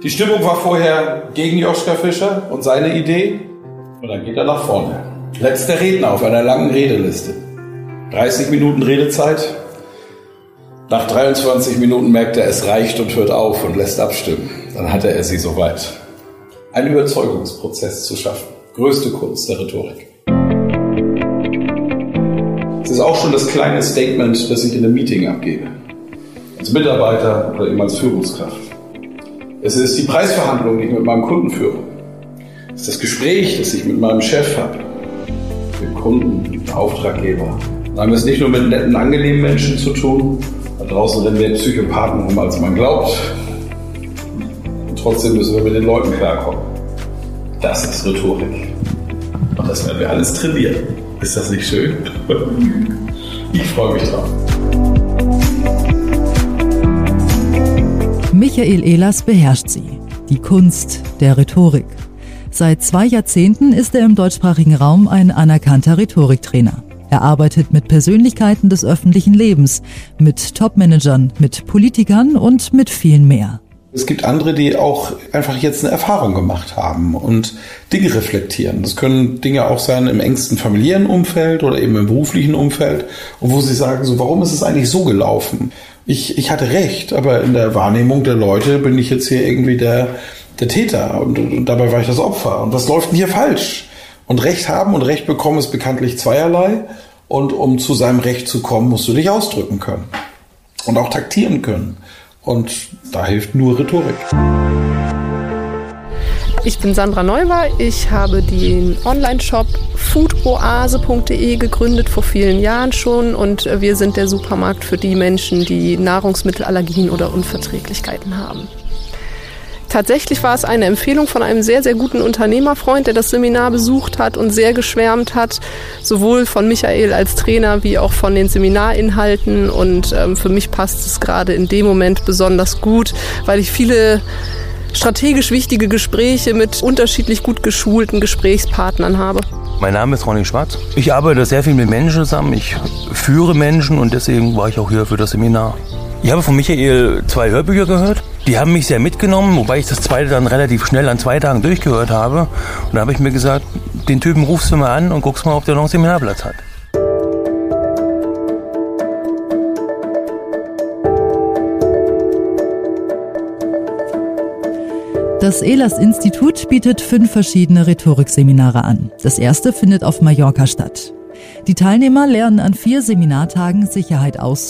Die Stimmung war vorher gegen Joschka Fischer und seine Idee. Und dann geht er nach vorne. Letzter Redner auf einer langen Redeliste. 30 Minuten Redezeit. Nach 23 Minuten merkt er, es reicht und hört auf und lässt abstimmen. Dann hatte er sie soweit. Einen Überzeugungsprozess zu schaffen. Größte Kunst der Rhetorik. Es ist auch schon das kleine Statement, das ich in einem Meeting abgebe. Als Mitarbeiter oder eben als Führungskraft. Es ist die Preisverhandlung, die ich mit meinem Kunden führe. Es ist das Gespräch, das ich mit meinem Chef habe, mit dem Kunden, mit dem Auftraggeber. Dann haben wir es nicht nur mit netten, angenehmen Menschen zu tun. Da draußen rennen mehr Psychopathen rum, als man glaubt. Und trotzdem müssen wir mit den Leuten klarkommen. Das ist Rhetorik. Und das werden wir alles trainieren. Ist das nicht schön? Ich freue mich drauf. Michael Ehlers beherrscht sie. Die Kunst der Rhetorik. Seit zwei Jahrzehnten ist er im deutschsprachigen Raum ein anerkannter Rhetoriktrainer. Er arbeitet mit Persönlichkeiten des öffentlichen Lebens, mit Topmanagern, mit Politikern und mit vielen mehr. Es gibt andere, die auch einfach jetzt eine Erfahrung gemacht haben und Dinge reflektieren. Das können Dinge auch sein im engsten familiären Umfeld oder eben im beruflichen Umfeld wo sie sagen, so, warum ist es eigentlich so gelaufen? Ich, ich hatte recht, aber in der Wahrnehmung der Leute bin ich jetzt hier irgendwie der, der Täter und, und dabei war ich das Opfer. Und was läuft denn hier falsch? Und Recht haben und Recht bekommen ist bekanntlich zweierlei. Und um zu seinem Recht zu kommen, musst du dich ausdrücken können. Und auch taktieren können. Und da hilft nur Rhetorik. Ich bin Sandra Neuber. Ich habe den Online-Shop foodoase.de gegründet vor vielen Jahren schon und wir sind der Supermarkt für die Menschen, die Nahrungsmittelallergien oder Unverträglichkeiten haben. Tatsächlich war es eine Empfehlung von einem sehr, sehr guten Unternehmerfreund, der das Seminar besucht hat und sehr geschwärmt hat, sowohl von Michael als Trainer wie auch von den Seminarinhalten. Und ähm, für mich passt es gerade in dem Moment besonders gut, weil ich viele strategisch wichtige Gespräche mit unterschiedlich gut geschulten Gesprächspartnern habe. Mein Name ist Ronny Schwarz. Ich arbeite sehr viel mit Menschen zusammen. Ich führe Menschen und deswegen war ich auch hier für das Seminar. Ich habe von Michael zwei Hörbücher gehört. Die haben mich sehr mitgenommen, wobei ich das zweite dann relativ schnell an zwei Tagen durchgehört habe. Und da habe ich mir gesagt, den Typen rufst du mal an und guckst mal, ob der noch einen Seminarplatz hat. Das ELAS-Institut bietet fünf verschiedene Rhetorikseminare an. Das erste findet auf Mallorca statt. Die Teilnehmer lernen an vier Seminartagen Sicherheit auszustrahlen